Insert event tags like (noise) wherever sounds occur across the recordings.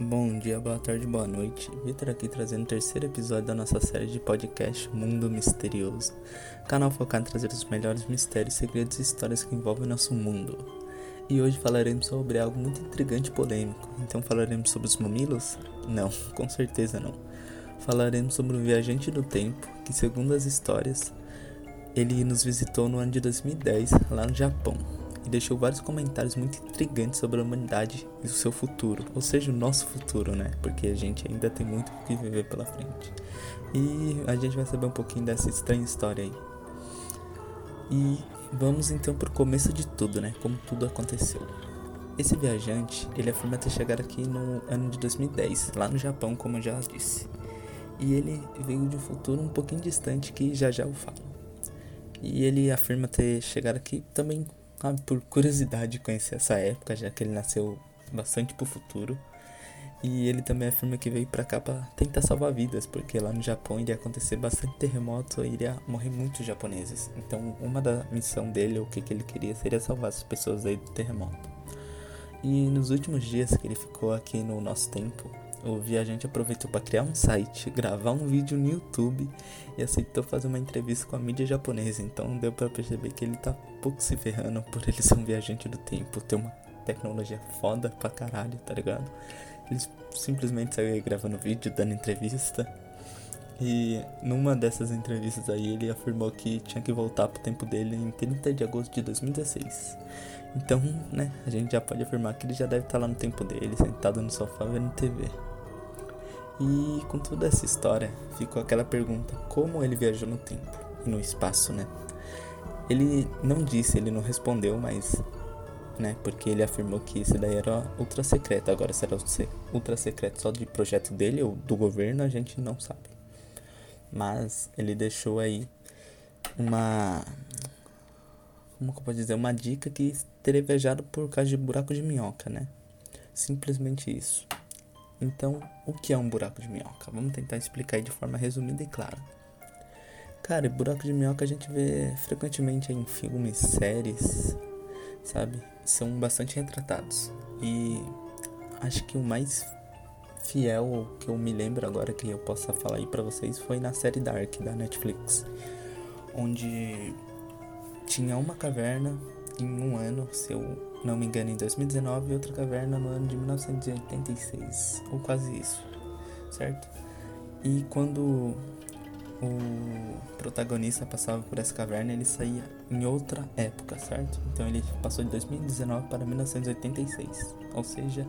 Bom dia, boa tarde, boa noite. Vitor aqui trazendo o terceiro episódio da nossa série de podcast Mundo Misterioso. Canal focado em trazer os melhores mistérios, segredos e histórias que envolvem nosso mundo. E hoje falaremos sobre algo muito intrigante e polêmico. Então falaremos sobre os mamilos? Não, (laughs) com certeza não. Falaremos sobre o viajante do tempo, que segundo as histórias, ele nos visitou no ano de 2010, lá no Japão e deixou vários comentários muito intrigantes sobre a humanidade e o seu futuro, ou seja, o nosso futuro, né? Porque a gente ainda tem muito o que viver pela frente. E a gente vai saber um pouquinho dessa estranha história aí. E vamos então pro começo de tudo, né? Como tudo aconteceu. Esse viajante, ele afirma ter chegado aqui no ano de 2010, lá no Japão, como eu já disse. E ele veio de um futuro um pouquinho distante que já já eu falo. E ele afirma ter chegado aqui também por curiosidade de conhecer essa época, já que ele nasceu bastante pro futuro. E ele também afirma que veio pra cá pra tentar salvar vidas, porque lá no Japão iria acontecer bastante terremoto e iria morrer muitos japoneses. Então, uma da missão dele, o que, que ele queria, seria salvar as pessoas aí do terremoto. E nos últimos dias que ele ficou aqui no nosso tempo, o viajante aproveitou para criar um site, gravar um vídeo no YouTube e aceitou fazer uma entrevista com a mídia japonesa. Então deu para perceber que ele tá pouco se ferrando por ele ser um viajante do tempo, ter uma tecnologia foda pra caralho, tá ligado? Ele simplesmente saiu gravando vídeo, dando entrevista. E numa dessas entrevistas aí ele afirmou que tinha que voltar pro tempo dele em 30 de agosto de 2016. Então, né, a gente já pode afirmar que ele já deve estar lá no tempo dele, sentado no sofá vendo TV. E com toda essa história, ficou aquela pergunta: como ele viajou no tempo e no espaço, né? Ele não disse, ele não respondeu, mas né? Porque ele afirmou que isso daí era ultra secreto. Agora, se era ultra secreto só de projeto dele ou do governo, a gente não sabe. Mas ele deixou aí uma. Como que eu posso dizer? Uma dica que teria viajado por causa de buraco de minhoca, né? Simplesmente isso. Então, o que é um buraco de minhoca? Vamos tentar explicar aí de forma resumida e clara. Cara, buraco de minhoca a gente vê frequentemente em filmes, séries, sabe? São bastante retratados. E acho que o mais fiel que eu me lembro agora que eu possa falar aí para vocês foi na série Dark da Netflix, onde tinha uma caverna em um ano, se eu não me engano, em 2019 e outra caverna no ano de 1986, ou quase isso, certo? E quando o protagonista passava por essa caverna, ele saía em outra época, certo? Então ele passou de 2019 para 1986, ou seja,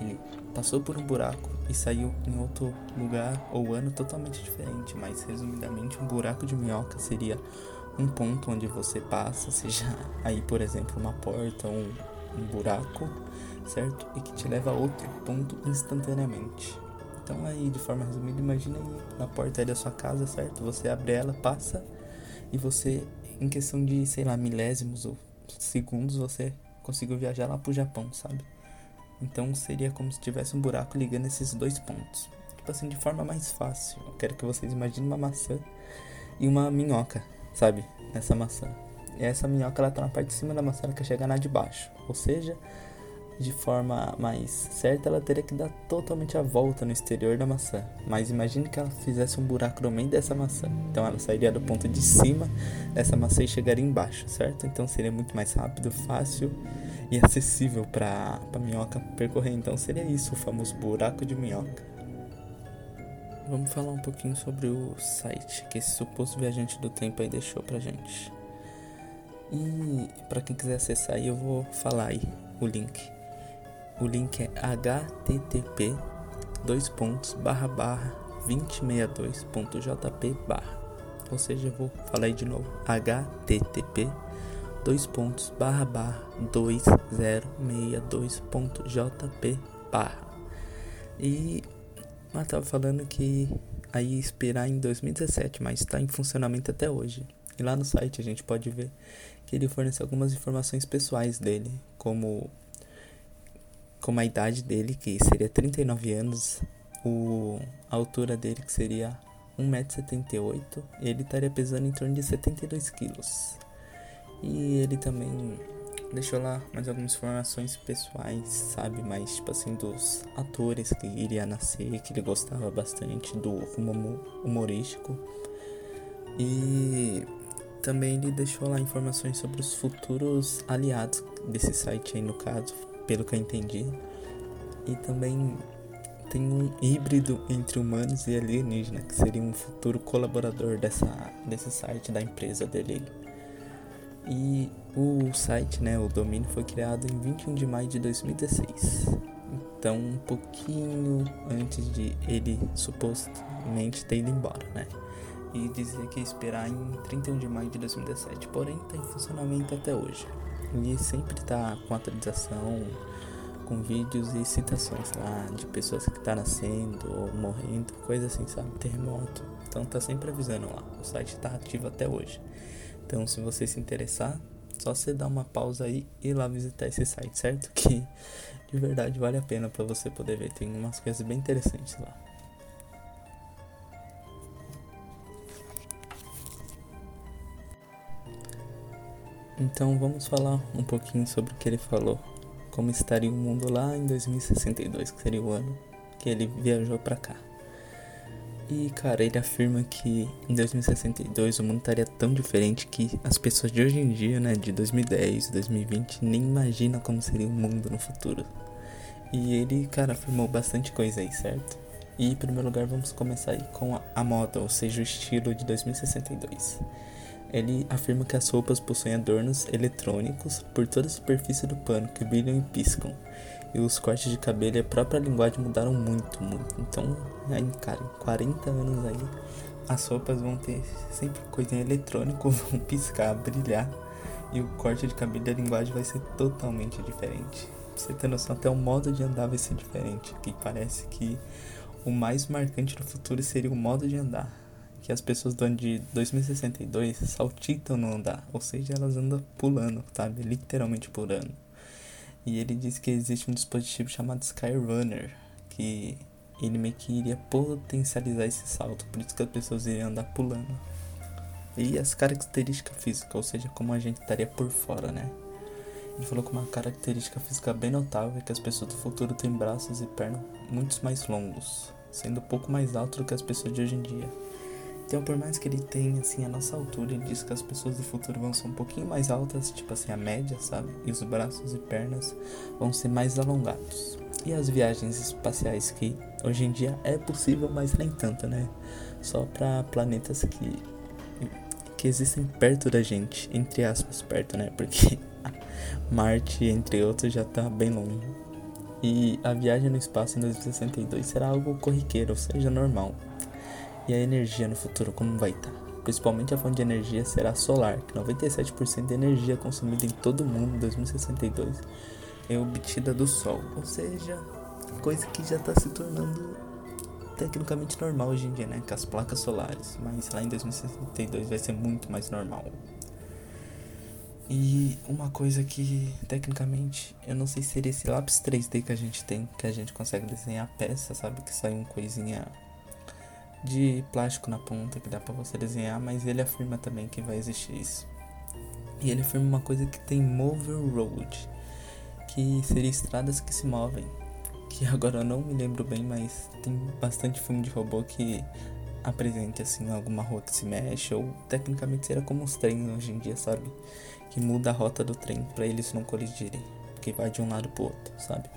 ele passou por um buraco e saiu em outro lugar ou ano totalmente diferente, mas resumidamente, um buraco de minhoca seria um ponto onde você passa, seja (laughs) aí, por exemplo, uma porta, um, um buraco, certo? E que te leva a outro ponto instantaneamente. Então aí, de forma resumida, imagina aí na porta aí da sua casa, certo? Você abre ela, passa e você, em questão de, sei lá, milésimos ou segundos, você conseguiu viajar lá pro Japão, sabe? Então seria como se tivesse um buraco ligando esses dois pontos. Tipo assim, de forma mais fácil. Eu quero que vocês imaginem uma maçã e uma minhoca, sabe? Nessa maçã. E essa minhoca ela tá na parte de cima da maçã, ela quer chegar na de baixo. Ou seja, de forma mais certa, ela teria que dar totalmente a volta no exterior da maçã. Mas imagine que ela fizesse um buraco no meio dessa maçã. Então ela sairia do ponto de cima dessa maçã e chegaria embaixo, certo? Então seria muito mais rápido, fácil e acessível para a minhoca percorrer. Então seria isso, o famoso buraco de minhoca. Vamos falar um pouquinho sobre o site que esse suposto viajante do tempo aí deixou pra gente. E para quem quiser acessar aí, eu vou falar aí o link. O link é http dois pontos barra barra 2062.jp barra. Ou seja, eu vou falar aí de novo. http dois pontos barra barra 2062.jp barra. E ela tava falando que aí expirar em 2017, mas está em funcionamento até hoje. E lá no site a gente pode ver que ele fornece algumas informações pessoais dele, como como a idade dele, que seria 39 anos, o, a altura dele, que seria 1,78m, ele estaria pesando em torno de 72 quilos. E ele também deixou lá mais algumas informações pessoais, sabe? Mais tipo assim, dos atores que iria nascer, que ele gostava bastante do rumo humorístico. E também ele deixou lá informações sobre os futuros aliados desse site aí, no caso, pelo que eu entendi. E também tem um híbrido entre humanos e alienígena, que seria um futuro colaborador dessa, desse site da empresa dele. E o site, né, o domínio foi criado em 21 de maio de 2016. Então, um pouquinho antes de ele supostamente ter ido embora, né? E dizia que ia esperar em 31 de maio de 2017. Porém, está em funcionamento até hoje. E sempre está com atualização, com vídeos e citações lá de pessoas que estão tá nascendo ou morrendo, coisa assim, sabe? Terremoto. Então tá sempre avisando lá. O site está ativo até hoje. Então, se você se interessar, só você dar uma pausa aí e ir lá visitar esse site, certo? (laughs) Que de verdade vale a pena para você poder ver. Tem umas coisas bem interessantes lá. Então vamos falar um pouquinho sobre o que ele falou. Como estaria o mundo lá em 2062, que seria o ano que ele viajou para cá. E, cara, ele afirma que em 2062 o mundo estaria tão diferente que as pessoas de hoje em dia, né, de 2010, 2020, nem imaginam como seria o mundo no futuro. E ele, cara, afirmou bastante coisa aí, certo? E em primeiro lugar, vamos começar aí com a, a moda, ou seja, o estilo de 2062. Ele afirma que as roupas possuem adornos eletrônicos por toda a superfície do pano que brilham e piscam e os cortes de cabelo e a própria linguagem mudaram muito, muito. Então, aí, cara, em 40 anos aí, as roupas vão ter sempre coisinha eletrônica, (laughs) vão piscar, brilhar, e o corte de cabelo e a linguagem vai ser totalmente diferente. Pra você ter noção, até o modo de andar vai ser diferente, que parece que o mais marcante no futuro seria o modo de andar. Que as pessoas do ano de 2062 saltitam no andar, ou seja, elas andam pulando, sabe? Literalmente pulando. E ele disse que existe um dispositivo chamado Skyrunner, que ele meio que iria potencializar esse salto, por isso que as pessoas iriam andar pulando. E as características físicas, ou seja, como a gente estaria por fora, né? Ele falou que uma característica física bem notável é que as pessoas do futuro têm braços e pernas muito mais longos, sendo um pouco mais altos do que as pessoas de hoje em dia. Então, por mais que ele tenha, assim, a nossa altura, ele diz que as pessoas do futuro vão ser um pouquinho mais altas, tipo assim, a média, sabe? E os braços e pernas vão ser mais alongados. E as viagens espaciais, que hoje em dia é possível, mas nem tanto, né? Só para planetas que, que existem perto da gente, entre aspas, perto, né? Porque (laughs) Marte, entre outros, já tá bem longe. E a viagem no espaço em 2062 será algo corriqueiro, ou seja, normal. E a energia no futuro como vai estar? Tá? Principalmente a fonte de energia será solar, que 97% da energia consumida em todo o mundo em 2062 é obtida do Sol, ou seja, coisa que já está se tornando tecnicamente normal hoje em dia, né? Com as placas solares, mas lá em 2062 vai ser muito mais normal. E uma coisa que tecnicamente eu não sei se seria esse lápis 3D que a gente tem, que a gente consegue desenhar peça, sabe? Que sai uma coisinha de plástico na ponta que dá para você desenhar, mas ele afirma também que vai existir isso. E ele afirma uma coisa que tem Mover Road, que seria estradas que se movem. Que (laughs) agora eu não me lembro bem, mas tem bastante filme de robô que apresente assim alguma rota que se mexe ou tecnicamente seria como os trens hoje em dia, sabe? Que muda a rota do trem para eles não colidirem, porque vai de um lado pro outro, sabe?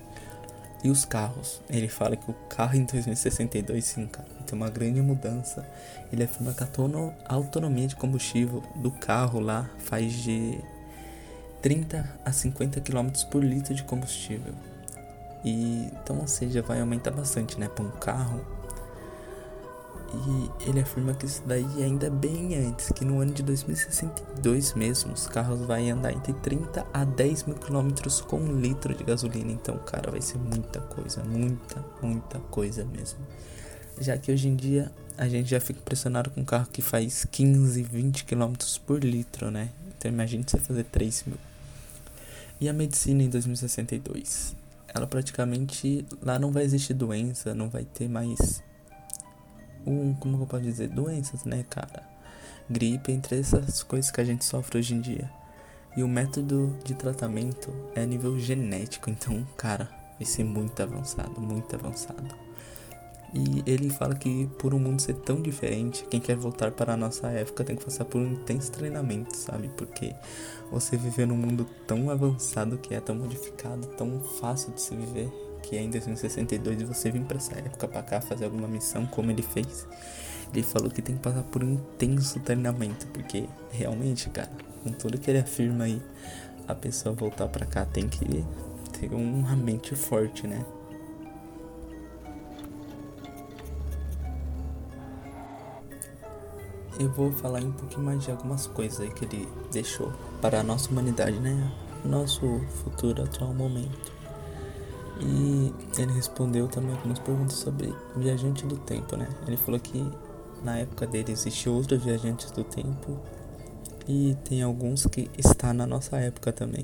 E os carros? Ele fala que o carro em 2062, sim, cara, tem uma grande mudança. Ele afirma que a autonomia de combustível do carro lá faz de 30 a 50 km por litro de combustível. E então, ou seja, vai aumentar bastante, né, para um carro e ele afirma que isso daí ainda é bem antes, que no ano de 2062 mesmo, os carros vão andar entre 30 a 10 mil quilômetros com um litro de gasolina. Então, cara, vai ser muita coisa, muita, muita coisa mesmo. Já que hoje em dia a gente já fica impressionado com um carro que faz 15, 20 quilômetros por litro, né? Então imagine você fazer 3 mil. E a medicina em 2062? Ela praticamente lá não vai existir doença, não vai ter mais um, como eu posso dizer, doenças, né, cara? Gripe, entre essas coisas que a gente sofre hoje em dia. E o método de tratamento é a nível genético, então, cara, vai ser muito avançado, muito avançado. E ele fala que por um mundo ser tão diferente, quem quer voltar para a nossa época tem que passar por um intenso treinamento, sabe? Porque você viver num mundo tão avançado que é tão modificado, tão fácil de se viver, que é em 2062 e você vir para essa época para cá fazer alguma missão como ele fez. Ele falou que tem que passar por um intenso treinamento, porque realmente, cara, com tudo que ele afirma aí, a pessoa voltar para cá tem que ter uma mente forte, né? eu vou falar um pouquinho mais de algumas coisas aí que ele deixou para a nossa humanidade, né? Nosso futuro atual momento. E ele respondeu também algumas perguntas sobre viajante do tempo, né? Ele falou que na época dele existiam outros viajantes do tempo e tem alguns que está na nossa época também.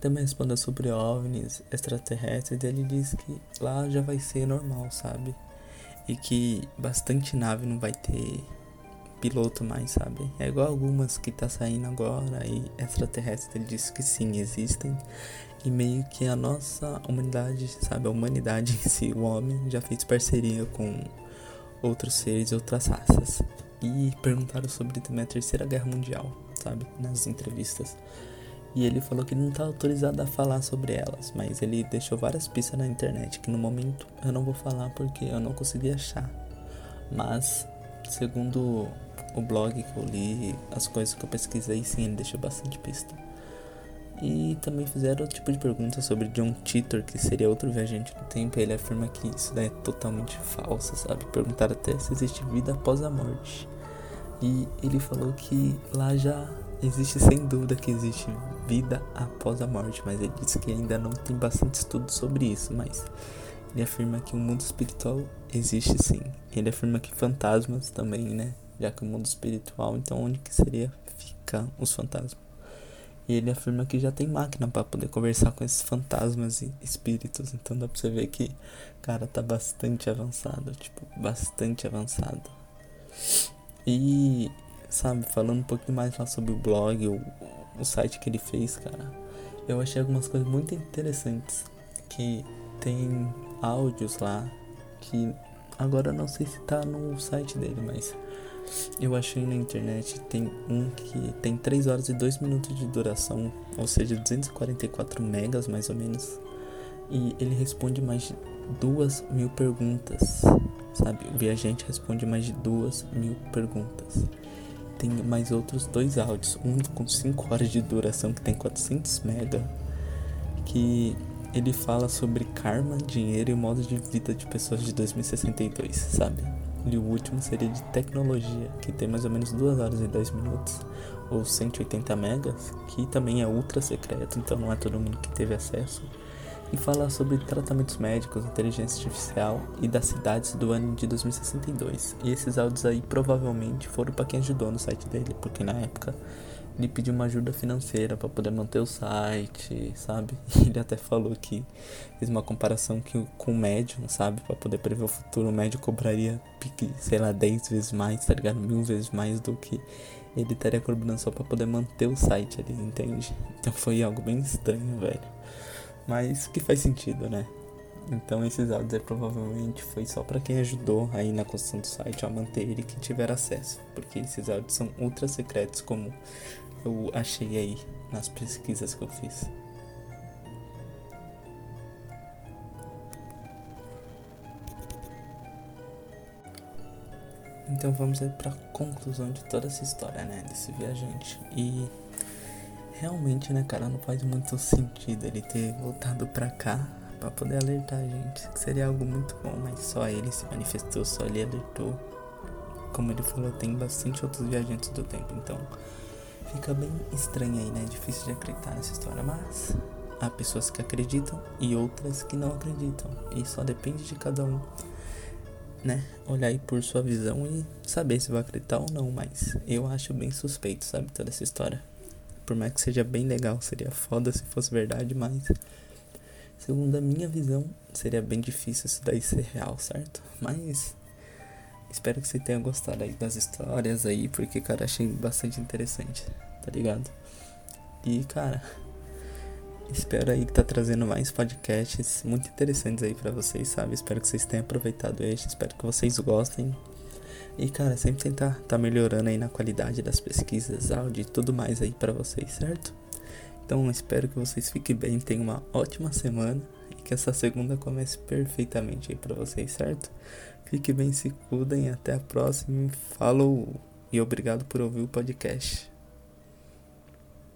Também respondeu sobre OVNIs, extraterrestres, e ele disse que lá já vai ser normal, sabe? E que bastante nave não vai ter piloto mais, sabe? É igual algumas que tá saindo agora e extraterrestres, ele disse que sim, existem. E meio que a nossa humanidade, sabe? A humanidade (laughs) em si, o homem, já fez parceria com outros seres e outras raças. E perguntaram sobre também a Terceira Guerra Mundial, sabe? Nas entrevistas. E ele falou que não tá autorizado a falar sobre elas, mas ele deixou várias pistas na internet que no momento eu não vou falar porque eu não consegui achar. Mas, segundo o blog que eu li, as coisas que eu pesquisei, sim, ele deixou bastante pista. E também fizeram outro tipo de pergunta sobre John Titor, que seria outro viajante do tempo. Ele afirma que isso é totalmente falso, sabe? Perguntaram até se existe vida após a morte. E ele falou que lá já existe, sem dúvida, que existe vida após a morte, mas ele disse que ainda não tem bastante estudo sobre isso. Mas ele afirma que o mundo espiritual existe sim. Ele afirma que fantasmas também, né? já que o mundo espiritual, então onde que seria ficar os fantasmas? E ele afirma que já tem máquina para poder conversar com esses fantasmas e espíritos, então dá pra você ver que, cara, tá bastante avançado, tipo, bastante avançado. E, sabe, falando um pouquinho mais lá sobre o blog, o, o site que ele fez, cara, eu achei algumas coisas muito interessantes, que tem áudios lá, que agora não sei se tá no site dele, mas eu achei na internet tem um que tem 3 horas e 2 minutos de duração, ou seja, 244 megas mais ou menos. E ele responde mais de 2 mil perguntas, sabe? O viajante responde mais de 2 mil perguntas. Tem mais outros dois áudios, um com 5 horas de duração que tem 400 mega, que ele fala sobre karma, dinheiro e modo de vida de pessoas de 2062, sabe? E o último seria de tecnologia, que tem mais ou menos 2 horas e 10 minutos, ou 180 megas, que também é ultra secreto, então não é todo mundo que teve acesso. E fala sobre tratamentos médicos, inteligência artificial e das cidades do ano de 2062. E esses áudios aí provavelmente foram para quem ajudou no site dele, porque na época ele pediu uma ajuda financeira para poder manter o site, sabe? (laughs) Ele até falou que fez uma comparação que com o médium, sabe? Para poder prever o futuro, o médium cobraria, sei lá, 10 vezes mais, tá ligado? Mil vezes mais do que ele estaria cobrando só para poder manter o site ali, entende? Então foi algo bem estranho, velho. Mas que faz sentido, né? Então esses áudios aí provavelmente foi só para quem ajudou aí na construção do site a manter ele que tiver acesso, porque esses áudios são ultra secretos como eu achei aí nas pesquisas que eu fiz. Então vamos aí para conclusão de toda essa história, né, desse viajante. E realmente, né, cara, não faz muito sentido ele ter voltado para cá para poder alertar a gente, que seria algo muito bom, mas só ele se manifestou, só ele alertou. Como ele falou, tem bastante outros viajantes do tempo, então Fica bem estranho aí, né? Difícil de acreditar nessa história, mas há pessoas que acreditam e outras que não acreditam. E só depende de cada um, né? Olhar aí por sua visão e saber se vai acreditar ou não. Mas eu acho bem suspeito, sabe? Toda essa história. Por mais que seja bem legal, seria foda se fosse verdade, mas segundo a minha visão, seria bem difícil isso daí ser real, certo? Mas Espero que você tenha gostado aí das histórias aí, porque, cara, achei bastante interessante, tá ligado? E, cara, espero aí estar tá trazendo mais podcasts muito interessantes aí para vocês, sabe? Espero que vocês tenham aproveitado este, espero que vocês gostem. E, cara, sempre tentar tá melhorando aí na qualidade das pesquisas, áudio e tudo mais aí para vocês, certo? Então, espero que vocês fiquem bem, tenham uma ótima semana e que essa segunda comece perfeitamente aí para vocês, certo? Fique bem, se cuidem, até a próxima. Falou! E obrigado por ouvir o podcast.